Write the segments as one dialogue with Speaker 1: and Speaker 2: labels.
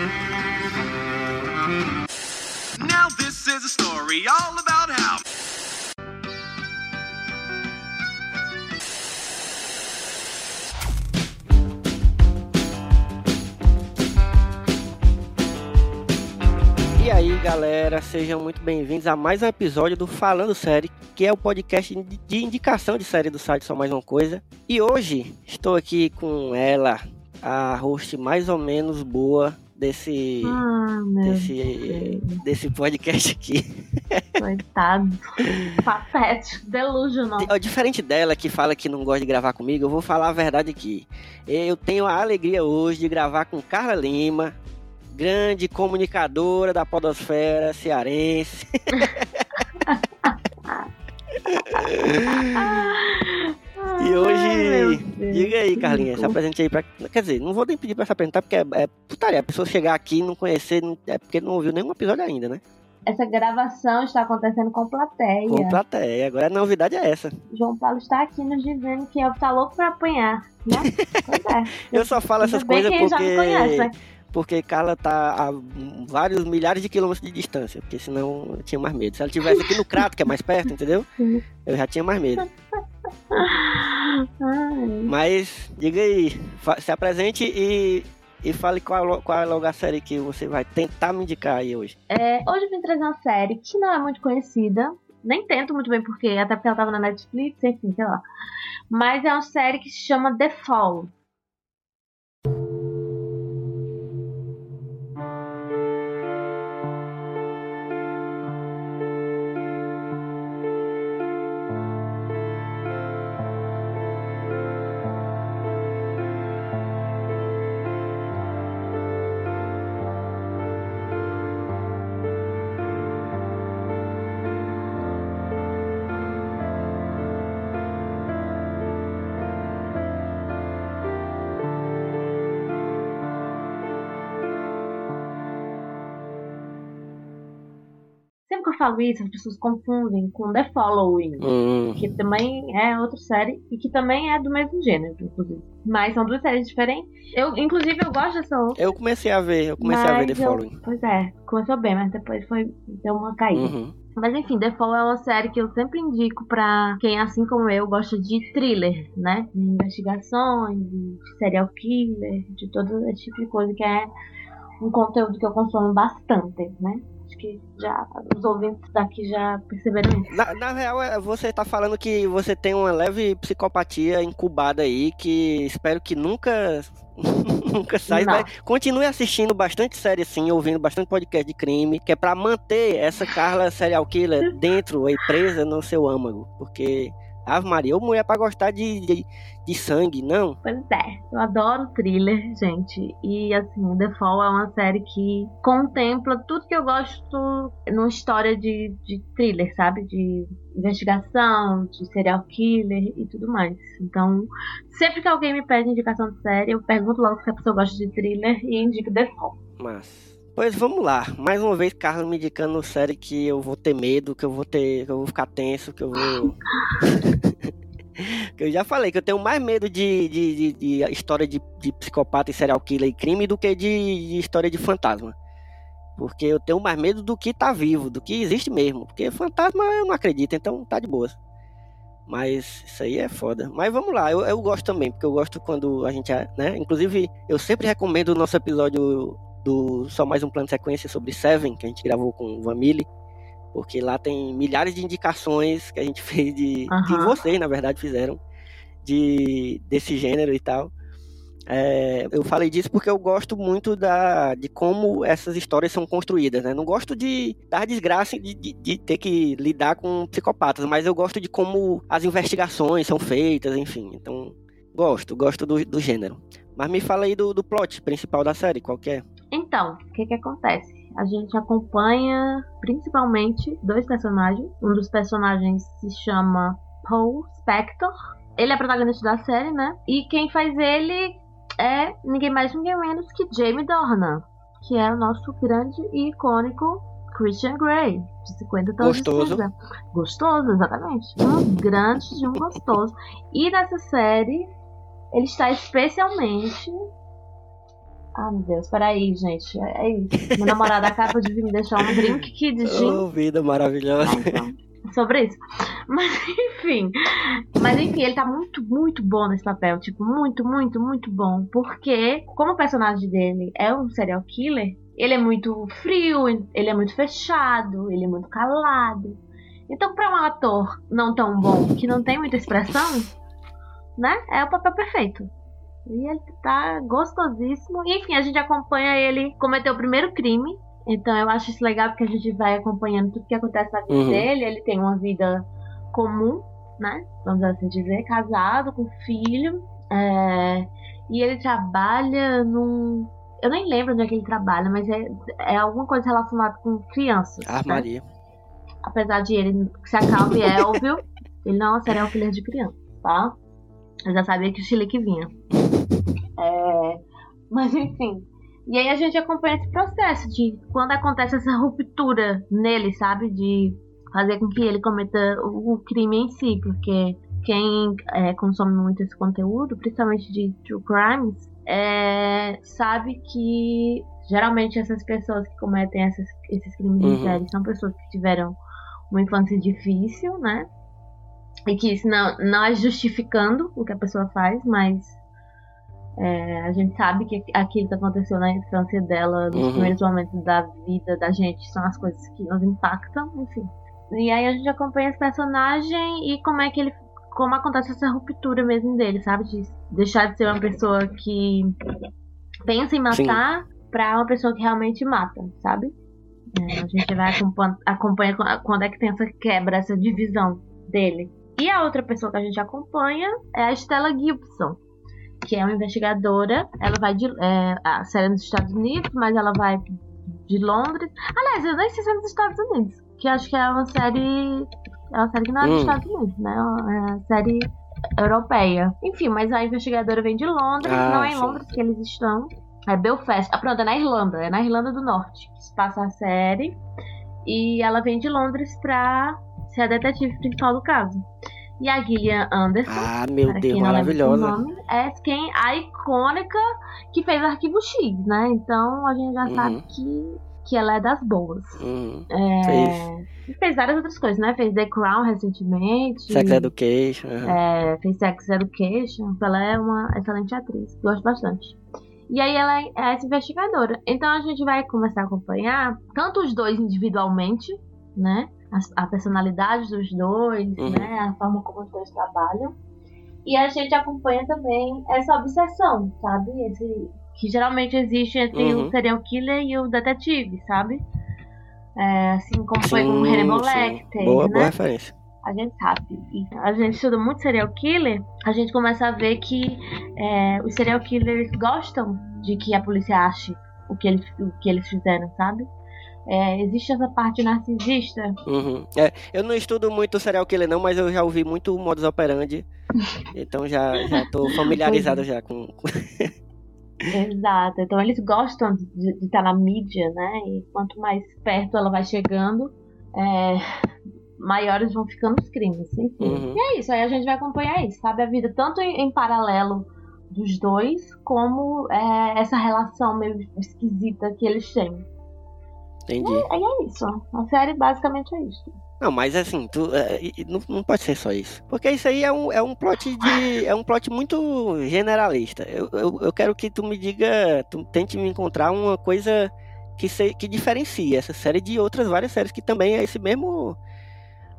Speaker 1: Now this is a story all about how.
Speaker 2: E aí, galera, sejam muito bem-vindos a mais um episódio do Falando Série, que é o podcast de indicação de série do site Só Mais Uma Coisa. E hoje estou aqui com ela, a host mais ou menos boa desse,
Speaker 3: Ah,
Speaker 2: desse, desse podcast aqui.
Speaker 3: Coitado. Patético. Delusional.
Speaker 2: Diferente dela que fala que não gosta de gravar comigo, eu vou falar a verdade aqui. Eu tenho a alegria hoje de gravar com Carla Lima, grande comunicadora da podosfera cearense. E hoje, diga aí, Carlinha, se apresente aí pra. Quer dizer, não vou nem pedir pra se apresentar, porque é, é putaria. A pessoa chegar aqui e não conhecer, não- é porque não ouviu nenhum episódio ainda, né?
Speaker 3: Essa gravação está acontecendo com plateia.
Speaker 2: Com plateia. Agora a novidade é essa.
Speaker 3: João Paulo está aqui nos dizendo que eu tá louco pra apanhar. Né? Pois é.
Speaker 2: Eu só falo essas coisas
Speaker 3: que ele já me conhece, né?
Speaker 2: porque. Porque Carla tá a vários milhares de quilômetros de distância, porque senão eu tinha mais medo. Se ela tivesse aqui no Crato, que é mais perto, entendeu? Eu já tinha mais medo. Mas diga aí, se apresente e, e fale qual, é qual é logo a série que você vai tentar me indicar aí hoje.
Speaker 3: é, hoje eu vim trazer uma série que não é muito conhecida. Nem tento muito bem porque, até porque ela tava na Netflix, enfim, sei lá. Mas é uma série que se chama The Fall. Falo isso, as pessoas confundem com The Following.
Speaker 2: Hum,
Speaker 3: que também é outra série e que também é do mesmo gênero, inclusive. Mas são duas séries diferentes. Eu, inclusive, eu gosto dessa outra.
Speaker 2: eu comecei a ver, eu comecei a ver The
Speaker 3: eu-
Speaker 2: Following.
Speaker 3: Pois é, começou bem, mas depois foi deu uma caída.
Speaker 2: Uhum.
Speaker 3: Mas enfim, The Fall é uma série que eu sempre indico pra quem, assim como eu, gosta de thriller, né? De investigações, de serial killer, de todo esse tipo de coisa que é um conteúdo que eu consumo bastante, né? Que já os ouvintes daqui já perceberam isso.
Speaker 2: Na, na real, é, você tá falando que você tem uma leve psicopatia incubada aí, que espero que nunca. nunca saia.
Speaker 3: Não.
Speaker 2: Mas continue assistindo bastante série assim, ouvindo bastante podcast de crime, que é pra manter essa Carla serial killer dentro e presa no seu âmago. Porque, Ave Maria, ou mulher pra gostar de, de, de sangue, não.
Speaker 3: Pois é, eu adoro thriller, gente. E assim, The Fall é uma série que contempla tudo que eu gosto numa história de, de thriller, sabe? De investigação, de serial killer e tudo mais. Então, sempre que alguém me pede indicação de série, eu pergunto logo se a pessoa gosta de thriller e indico The Fall.
Speaker 2: Mas. Pois vamos lá. Mais uma vez, Carla me indicando série que eu vou ter medo, que eu vou ter. que eu vou ficar tenso, que eu vou. eu já falei que eu tenho mais medo de, de, de- de história de, de psicopata e serial killer e crime do que de, história de fantasma. Porque eu tenho mais medo do que tá vivo, do que existe mesmo. Porque fantasma eu não acredito, então tá de boas. Mas isso aí é foda. Mas vamos lá, eu, eu gosto também, porque eu gosto quando a gente, né? Inclusive, eu sempre recomendo o nosso episódio do Só Mais Um Plano de Sequência sobre Seven, que a gente gravou com o Vanille. Porque lá tem milhares de indicações que a gente fez de. que
Speaker 3: Aham.
Speaker 2: vocês, na verdade, fizeram. De, desse gênero e tal. É, eu falei disso porque eu gosto muito da, de como essas histórias são construídas, né? Não gosto de dar desgraça de, de, de ter que lidar com psicopatas, mas eu gosto de como as investigações são feitas, enfim. Então, gosto, gosto do, do gênero. Mas me fala aí do, do plot principal da série, qual que é?
Speaker 3: Então, o que que acontece? A gente acompanha principalmente dois personagens. Um dos personagens se chama Paul Spector. Ele é protagonista da série, né? E quem faz ele é ninguém mais, ninguém menos que Jamie Dornan, que é o nosso grande e icônico Christian Grey, de 50 tons de
Speaker 2: Gostoso.
Speaker 3: cinza. Gostoso, exatamente. Um grande de um gostoso. E nessa série, ele está especialmente Ah, meu Deus, peraí, gente. É é isso. Meu namorado acaba de vir me deixar um drink que de gin.
Speaker 2: Oh, vida maravilhosa.
Speaker 3: Então, sobre isso. Mas enfim. Mas enfim, ele tá muito, muito bom nesse papel. Tipo, muito, muito, muito bom. Porque, como o personagem dele é um serial killer, ele é muito frio, ele é muito fechado, ele é muito calado. Então, pra um ator não tão bom, que não tem muita expressão, né? É o papel perfeito. E ele tá gostosíssimo. E, enfim, a gente acompanha ele cometer o primeiro crime. Então eu acho isso legal porque a gente vai acompanhando tudo que acontece na vida
Speaker 2: Uhum.
Speaker 3: dele. Ele tem uma vida comum, né? Vamos assim dizer, casado, com filho. É, E ele trabalha num. Eu nem lembro onde é que ele trabalha, mas é, é alguma coisa relacionada com crianças. né?
Speaker 2: Armaria.
Speaker 3: apesar de ele se acalme é óbvio, ele não é um serial killer de criança, tá? Eu já sabia que o Chile que vinha. É, mas enfim. E aí a gente acompanha esse processo de quando acontece essa ruptura nele, sabe? De fazer com que ele cometa o, crime em si, porque quem é, consome muito esse conteúdo, principalmente de true crimes, é, sabe que geralmente essas pessoas que cometem essas- esses crimes
Speaker 2: Uhum.
Speaker 3: em série são pessoas que tiveram uma infância difícil, né? E que isso não, não é justificando o que a pessoa faz, mas é, a gente sabe que aquilo que aconteceu na infância dela, nos
Speaker 2: Uhum.
Speaker 3: primeiros momentos da vida da gente, são as coisas que nos impactam, enfim. E aí a gente acompanha esse personagem e como é que ele. Como acontece essa ruptura mesmo dele, sabe? De deixar de ser uma pessoa que pensa em
Speaker 2: Sim.
Speaker 3: matar pra uma pessoa que realmente mata, sabe? É, a gente vai acompanhando acompanha quando é que tem essa quebra, essa divisão dele. E a outra pessoa que a gente acompanha é a Stella Gibson, que é uma investigadora. Ela vai de. É, a série é nos Estados Unidos, mas ela vai de Londres. Aliás, eu nem sei se é nos Estados Unidos, que acho que é uma série. É uma série que não é dos
Speaker 2: Hum.
Speaker 3: Estados Unidos, né? É uma série europeia. Enfim, mas a investigadora vem de Londres,
Speaker 2: Ah,
Speaker 3: não é em
Speaker 2: sim.
Speaker 3: Londres que eles estão. É Belfast. Ah, pronto, é na Irlanda. É na Irlanda do Norte que se passa a série. E ela vem de Londres pra ser a detetive principal do caso. E a Gillian Anderson,
Speaker 2: Ah, meu Deus, maravilhosa.
Speaker 3: nome, é quem a icônica que fez Arquivo X, né? Então a gente já
Speaker 2: Uhum.
Speaker 3: sabe que, que ela é das boas.
Speaker 2: Hum,
Speaker 3: É,
Speaker 2: Fez.
Speaker 3: E fez várias outras coisas, né? Fez The Crown recentemente.
Speaker 2: Sex Education. aham.
Speaker 3: É, fez Sex Education. Ela é uma excelente atriz. Gosto bastante. E aí ela é essa investigadora. Então a gente vai começar a acompanhar tanto os dois individualmente, né? A, a personalidade dos dois,
Speaker 2: Uhum.
Speaker 3: né? A forma como os dois trabalham. E a gente acompanha também essa obsessão, sabe? Esse, que geralmente existe entre
Speaker 2: Uhum.
Speaker 3: o serial killer e o detetive, sabe? É, assim como foi com o
Speaker 2: Sim,
Speaker 3: Hannibal
Speaker 2: sim.
Speaker 3: Lecter,
Speaker 2: Boa,
Speaker 3: né?
Speaker 2: boa referência.
Speaker 3: a gente sabe. E a gente estuda muito serial killer, a gente começa a ver que é, os serial killers gostam de que a polícia ache o que eles, o que eles fizeram, sabe? É, existe essa parte narcisista.
Speaker 2: Uhum. É, eu não estudo muito serial killer não, mas eu já ouvi muito modus operandi. Então já, já tô familiarizado já com.
Speaker 3: Exato. Então eles gostam de de estar na mídia, né? E quanto mais perto ela vai chegando, é, maiores vão ficando os crimes. Enfim.
Speaker 2: Uhum.
Speaker 3: E é isso, aí a gente vai acompanhar isso, sabe? A vida tanto em, em paralelo dos dois, como é, essa relação meio esquisita que eles têm.
Speaker 2: Entendi.
Speaker 3: Aí é isso. A série basicamente é isso.
Speaker 2: Não, mas assim, tu, é, e- e não, não pode ser só isso. Porque isso aí é um, é um plot de. É um plot muito generalista. Eu, eu, eu quero que tu me diga. Tu tente me encontrar uma coisa que, se, que diferencie essa série de outras várias séries que também é esse mesmo.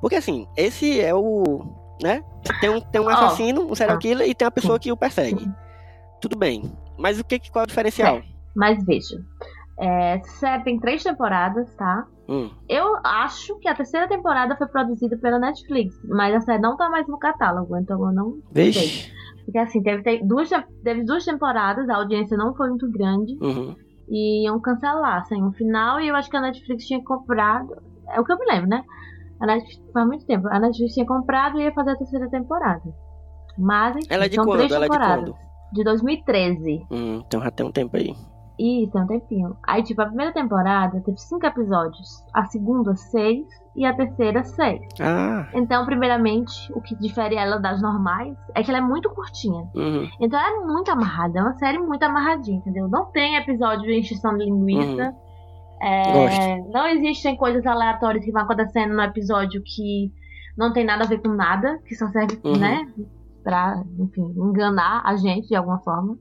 Speaker 2: Porque assim, esse é o. né? Tem um, tem um assassino, um serial
Speaker 3: Ah.
Speaker 2: killer e tem uma pessoa que o persegue. Tudo bem. Mas o que, qual é o diferencial?
Speaker 3: Mas veja, é, essa série tem três temporadas, tá?
Speaker 2: Hum,
Speaker 3: Eu acho que a terceira temporada foi produzida pela Netflix, mas a série não tá mais no catálogo, então eu não
Speaker 2: vixe.
Speaker 3: Porque assim, teve, teve duas, teve duas temporadas, a audiência não foi muito grande.
Speaker 2: Uhum.
Speaker 3: e iam cancelar sem um final e eu acho que a Netflix tinha comprado. É o que eu me lembro, né? A Netflix, faz muito tempo. A Netflix tinha comprado e ia fazer a terceira temporada. Mas enfim,
Speaker 2: Ela é de
Speaker 3: são
Speaker 2: quando?
Speaker 3: três
Speaker 2: Ela é de
Speaker 3: temporadas.
Speaker 2: quando?
Speaker 3: De 2013.
Speaker 2: Hum, então já tem um tempo aí.
Speaker 3: Isso, tem um tempinho. Aí, tipo, a primeira temporada teve cinco episódios. A segunda, seis. E a terceira, seis.
Speaker 2: Ah.
Speaker 3: Então, primeiramente, o que difere ela das normais é que ela é muito curtinha.
Speaker 2: Uhum.
Speaker 3: Então ela é muito amarrada. É uma série muito amarradinha, entendeu? Não tem episódio de encheção de linguiça. É,
Speaker 2: Gosto.
Speaker 3: não existem coisas aleatórias que vão acontecendo no episódio que não tem nada a ver com nada, que só serve,
Speaker 2: Uhum.
Speaker 3: né, pra, enfim, enganar a gente de alguma forma.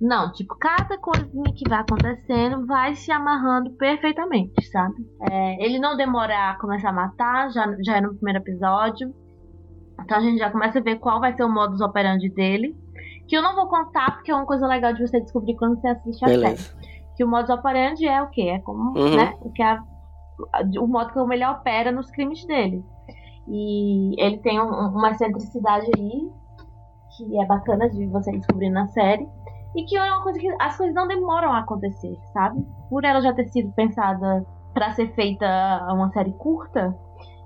Speaker 3: Não, tipo, cada coisinha que vai acontecendo vai se amarrando perfeitamente, sabe? É, ele não demora a começar a matar, já, já é no primeiro episódio. Então a gente já começa a ver qual vai ser o modus operandi dele. Que eu não vou contar, porque é uma coisa legal de você descobrir quando você assiste a série que o modus operandi é o quê? É como,
Speaker 2: Uhum.
Speaker 3: né? O, que a- o modo como ele opera nos crimes dele. E ele tem um- uma excentricidade aí que é bacana de você descobrir na série. E que é uma coisa que as coisas não demoram a acontecer, sabe? Por ela já ter sido pensada para ser feita uma série curta,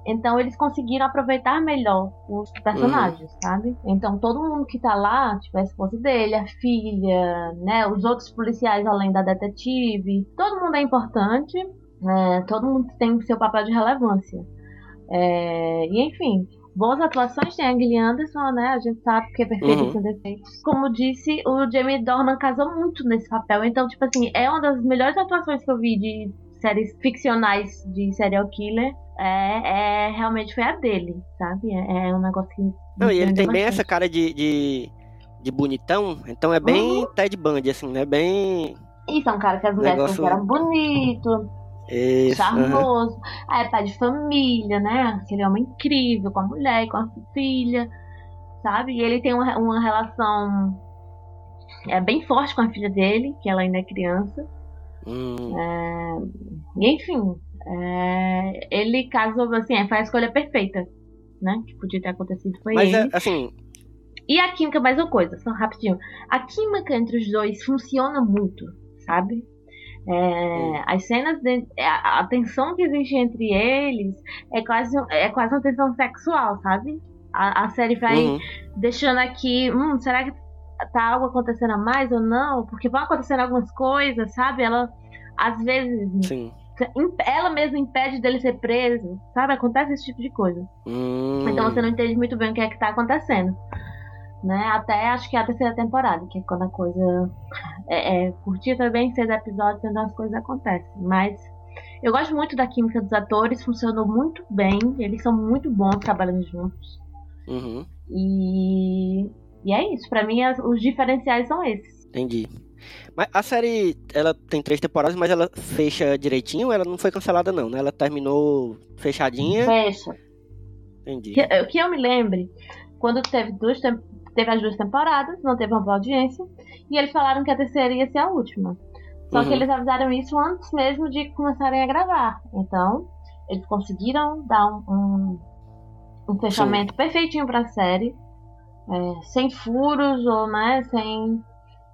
Speaker 3: então eles conseguiram aproveitar melhor os personagens, sabe? Então todo mundo que tá lá, tipo a esposa dele, a filha, né, os outros policiais além da detetive, todo mundo é importante, é, todo mundo tem o seu papel de relevância. É, e enfim, boas atuações tem a Gillian Anderson, né? A gente sabe que é perfeito
Speaker 2: Uhum.
Speaker 3: defeitos. Como disse, o Jamie Dornan casou muito nesse papel. Então, tipo assim, é uma das melhores atuações que eu vi de séries ficcionais de serial killer. É, é realmente foi a dele, sabe? É, é um negócio que.
Speaker 2: Não, e ele tem
Speaker 3: prendeu
Speaker 2: bem
Speaker 3: bastante.
Speaker 2: essa cara de, de, de bonitão, então é bem
Speaker 3: Uhum.
Speaker 2: Ted Bundy, assim, né? Bem.
Speaker 3: Isso é um cara que as mulheres
Speaker 2: Negócio-
Speaker 3: consideram bonito,
Speaker 2: Isso,
Speaker 3: charmoso. Ah, é pai de família, né? Aquele homem incrível com a mulher e com a filha, sabe? E ele tem uma, uma relação é, bem forte com a filha dele, que ela ainda é criança.
Speaker 2: Hum,
Speaker 3: E, enfim, é, ele casou, assim, é, foi a escolha perfeita, né? Que podia ter acontecido foi
Speaker 2: Mas,
Speaker 3: ele.
Speaker 2: é, assim,
Speaker 3: E a química, mais uma coisa, só rapidinho. A química entre os dois funciona muito, sabe? É. As cenas, de, a, a tensão que existe entre eles é quase, é quase uma tensão sexual, sabe? A, a série vai
Speaker 2: uhum,
Speaker 3: deixando aqui, hum, será que tá algo acontecendo a mais ou não? Porque vão acontecendo algumas coisas, sabe? Ela, às vezes,
Speaker 2: sim.
Speaker 3: ela mesma impede dele ser preso, sabe? Acontece esse tipo de coisa.
Speaker 2: Hum,
Speaker 3: Então você não entende muito bem o que é que tá acontecendo. Né? Até acho que é a terceira temporada, que é quando a coisa é, é curtir também, seis episódios, então as coisas acontecem. Mas eu gosto muito da química dos atores, funcionou muito bem, eles são muito bons trabalhando juntos.
Speaker 2: uhum,
Speaker 3: E, e é isso, pra mim os diferenciais são esses.
Speaker 2: entendi. Mas a série, ela tem três temporadas, mas ela fecha direitinho, ela não foi cancelada não, né? Ela terminou fechadinha,
Speaker 3: Fecha.
Speaker 2: entendi.
Speaker 3: Que, que eu me lembre, quando teve, duas, teve as duas temporadas, não teve uma boa audiência, e eles falaram que a terceira ia ser a última. Só que
Speaker 2: Uhum.
Speaker 3: eles avisaram isso antes mesmo de começarem a gravar. Então, eles conseguiram dar um, um, um fechamento perfeitinho pra série, é, sem furos ou né, sem,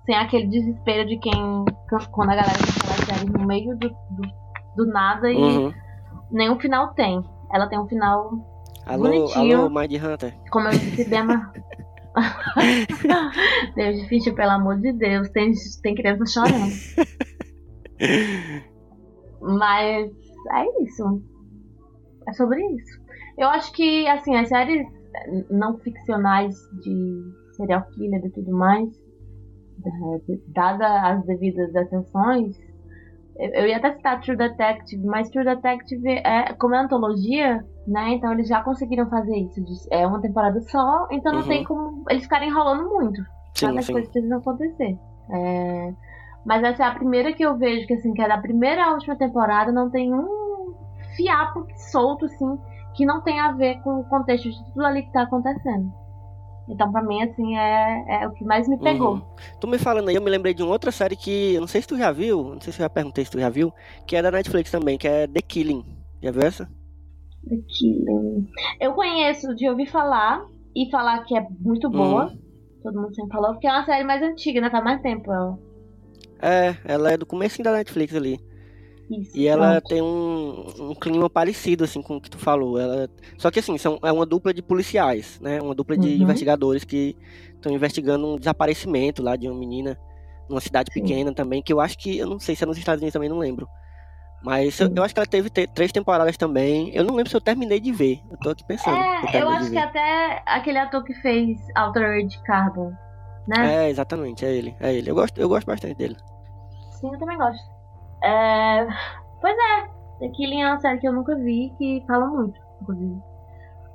Speaker 3: sem aquele desespero de quem quando a galera cancela a série no meio do, do, do nada e
Speaker 2: Uhum.
Speaker 3: nenhum final tem. Ela tem um final
Speaker 2: Alô,
Speaker 3: bonitinho.
Speaker 2: alô, Mind Hunter.
Speaker 3: como eu disse, bem ama- Deus difícil, pelo amor de Deus, tem, tem criança chorando. Mas é isso. É sobre isso. Eu acho que, assim, as séries não ficcionais de serial killer e tudo mais, dada as devidas atenções, eu ia até citar True Detective, mas True Detective é como é antologia, né? Então eles já conseguiram fazer isso. É uma temporada só, então não
Speaker 2: Uhum.
Speaker 3: tem como eles ficarem enrolando muito.
Speaker 2: Sim,
Speaker 3: Sabe? As
Speaker 2: sim.
Speaker 3: coisas precisam acontecer. É, Mas essa é a primeira que eu vejo, que assim, que é da primeira à última temporada, não tem um fiapo solto, assim, que não tem a ver com o contexto de tudo ali que tá acontecendo. Então, pra mim, assim, é, é o que mais me pegou.
Speaker 2: Uhum. Tu me falando aí, eu me lembrei de uma outra série que, eu não sei se tu já viu, não sei se eu já perguntei se tu já viu, que é da Netflix também, que é The Killing. Já viu essa?
Speaker 3: The Killing. Eu conheço de ouvir falar e falar que é muito boa.
Speaker 2: Uhum.
Speaker 3: Todo mundo sempre falou, porque é uma série mais antiga, né? Faz mais tempo. Ela.
Speaker 2: É, ela é do começo da Netflix ali.
Speaker 3: Isso.
Speaker 2: E ela
Speaker 3: pronto.
Speaker 2: tem um, um clima parecido, assim, com o que tu falou. Ela... Só que, assim, são, é uma dupla de policiais, né? Uma dupla de
Speaker 3: Uhum.
Speaker 2: investigadores que estão investigando um desaparecimento lá de uma menina numa cidade
Speaker 3: Sim.
Speaker 2: pequena também, que eu acho que, eu não sei se é nos Estados Unidos também, não lembro. Mas eu, eu acho que ela teve te- três temporadas também. Eu não lembro se eu terminei de ver. Eu tô aqui pensando.
Speaker 3: É, eu
Speaker 2: terminei
Speaker 3: acho que até aquele ator que fez Altered Carbon, né?
Speaker 2: É, exatamente, é ele. É ele. Eu gosto, eu gosto bastante dele.
Speaker 3: Sim, eu também gosto. É, Pois é, The Killing é uma série que eu nunca vi, que fala muito, inclusive.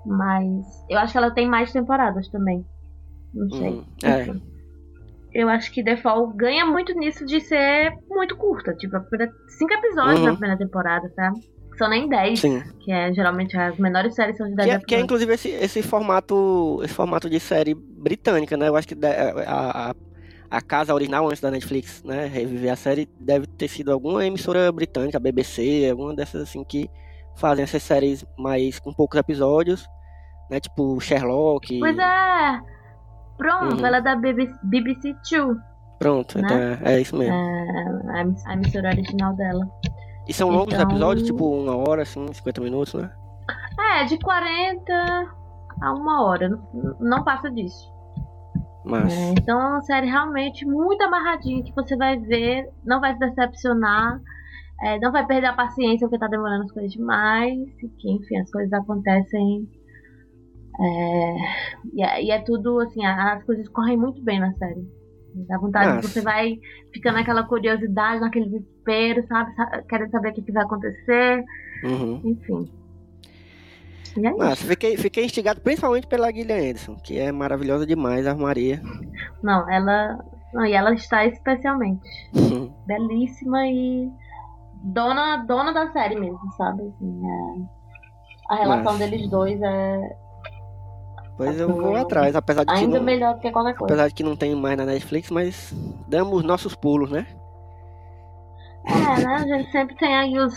Speaker 3: Mas eu acho que ela tem mais temporadas também. Não sei.
Speaker 2: Uhum, é.
Speaker 3: Eu acho que The Fall ganha muito nisso de ser muito curta. Tipo, cinco episódios
Speaker 2: Uhum.
Speaker 3: na primeira temporada, sabe? São nem dez,
Speaker 2: Sim.
Speaker 3: que é geralmente as menores séries são de dez
Speaker 2: Que é, que é, inclusive esse, esse formato esse formato de série britânica, né? Eu acho que a, a, a casa original antes da Netflix, né, reviver a série deve ter sido alguma emissora britânica, BBC, alguma dessas assim que fazem essas séries mais com poucos episódios, né? Tipo Sherlock.
Speaker 3: Pois é! Pronto,
Speaker 2: Uhum.
Speaker 3: ela é da BBC, BBC Two,
Speaker 2: Pronto,
Speaker 3: né?
Speaker 2: então é, é isso mesmo.
Speaker 3: a, a emissora original dela.
Speaker 2: E são longos
Speaker 3: então-
Speaker 2: episódios, tipo uma hora, assim, 50 minutos, né?
Speaker 3: É, de 40 a uma hora, não passa disso.
Speaker 2: Mas.
Speaker 3: É, então é uma série realmente muito amarradinha que você vai ver, não vai se decepcionar, é, não vai perder a paciência porque tá demorando as coisas demais, e que enfim, as coisas acontecem. é, e, é, e é tudo assim, as coisas correm muito bem na série. Dá vontade,
Speaker 2: Nossa.
Speaker 3: você vai ficando naquela curiosidade, naquele desespero, sabe? Sa- Querendo saber o que, que vai acontecer,
Speaker 2: Uhum.
Speaker 3: enfim. É
Speaker 2: Mas fiquei, fiquei instigado principalmente pela Gillian Anderson, que é maravilhosa demais, a Maria.
Speaker 3: Não, ela. Não, e ela está especialmente. belíssima e dona, dona da série mesmo, sabe? Assim, é- A relação
Speaker 2: Nossa.
Speaker 3: deles dois é
Speaker 2: Pois eu vou atrás, apesar de que
Speaker 3: ainda
Speaker 2: não,
Speaker 3: melhor do que qualquer coisa.
Speaker 2: apesar de que não tem mais na Netflix, mas damos nossos pulos, né?
Speaker 3: É, né? A gente sempre tem aí os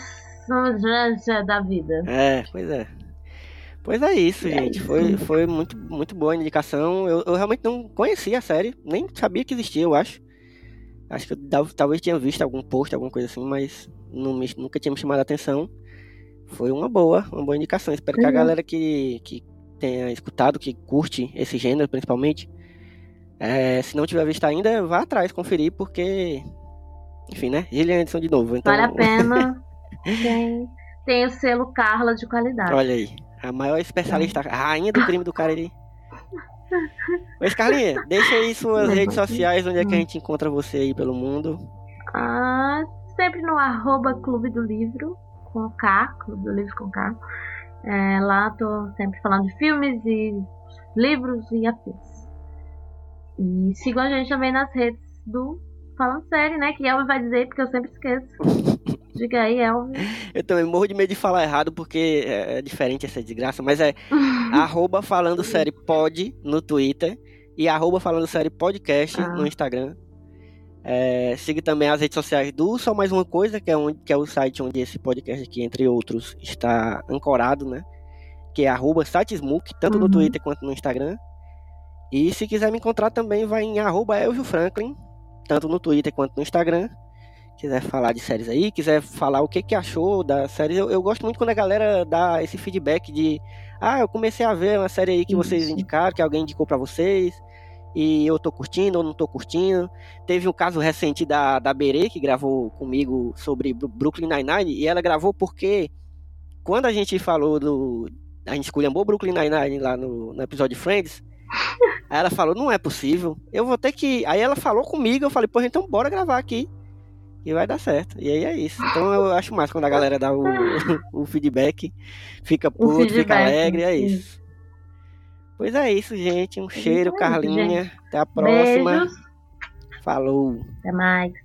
Speaker 3: os da vida.
Speaker 2: É, pois é. Pois é isso,
Speaker 3: É
Speaker 2: gente. Foi, foi muito, muito boa a indicação. Eu, eu realmente não conhecia a série, nem sabia que existia, eu acho. Acho que eu tal- talvez tinha visto algum post, alguma coisa assim, mas não me- nunca tinha me chamado a atenção. Foi uma boa, uma boa indicação. Espero que a
Speaker 3: Uhum.
Speaker 2: galera que, que tenha escutado, que curte esse gênero principalmente, é, se não tiver visto ainda, vá atrás conferir, porque. Enfim, né? Gillian Anderson de novo. Então,
Speaker 3: Vale a pena. Tem, tem o selo Carla de qualidade.
Speaker 2: Olha aí, a maior especialista, a rainha do crime do Cariri. Mas, Carlinha, deixa aí suas redes sociais, onde é que a
Speaker 3: Hum.
Speaker 2: gente encontra você aí pelo mundo.
Speaker 3: Ah, sempre no arroba Clube do Livro, com K, Clube do Livro com K. É, lá tô sempre falando de filmes e livros e afins. E sigam a gente também nas redes do Falando Série, né? Que Elvis vai dizer, porque eu sempre esqueço. Diga aí, Elvis.
Speaker 2: Eu também morro de medo de falar errado, porque é é diferente essa desgraça, mas é arroba falando série pod no Twitter e arroba falando série podcast
Speaker 3: Ah.
Speaker 2: no Instagram. É, siga também as redes sociais do Só Mais Uma Coisa, que é, onde, que é o site onde esse podcast aqui, entre outros, está ancorado, né? Que é arroba satesmook, tanto no
Speaker 3: Uhum.
Speaker 2: Twitter quanto no Instagram. E se quiser me encontrar também, vai em arroba Elvio Franklin, tanto no Twitter quanto no Instagram. Quiser falar de séries aí, quiser falar o que, que achou da série. Eu, eu gosto muito quando a galera dá esse feedback de ah, eu comecei a ver uma série aí que vocês indicaram, que alguém indicou pra vocês, e eu tô curtindo ou não tô curtindo. Teve um caso recente da, da Berê, que gravou comigo sobre Brooklyn Nine-Nine, e ela gravou porque quando a gente falou do. A gente esculhambou Brooklyn Nine-Nine lá no, no episódio Friends. Aí ela falou, não é possível. Eu vou ter que. Aí ela falou comigo, eu falei, pô, então bora gravar aqui. E vai dar certo. E aí é isso. Então eu acho mais quando a galera dá o, o feedback. Fica puto, fica
Speaker 3: feedback,
Speaker 2: alegre, é isso. Pois é isso, gente. Um
Speaker 3: É
Speaker 2: cheiro, Carlinha. Até a próxima.
Speaker 3: Beijos.
Speaker 2: Falou.
Speaker 3: Até mais.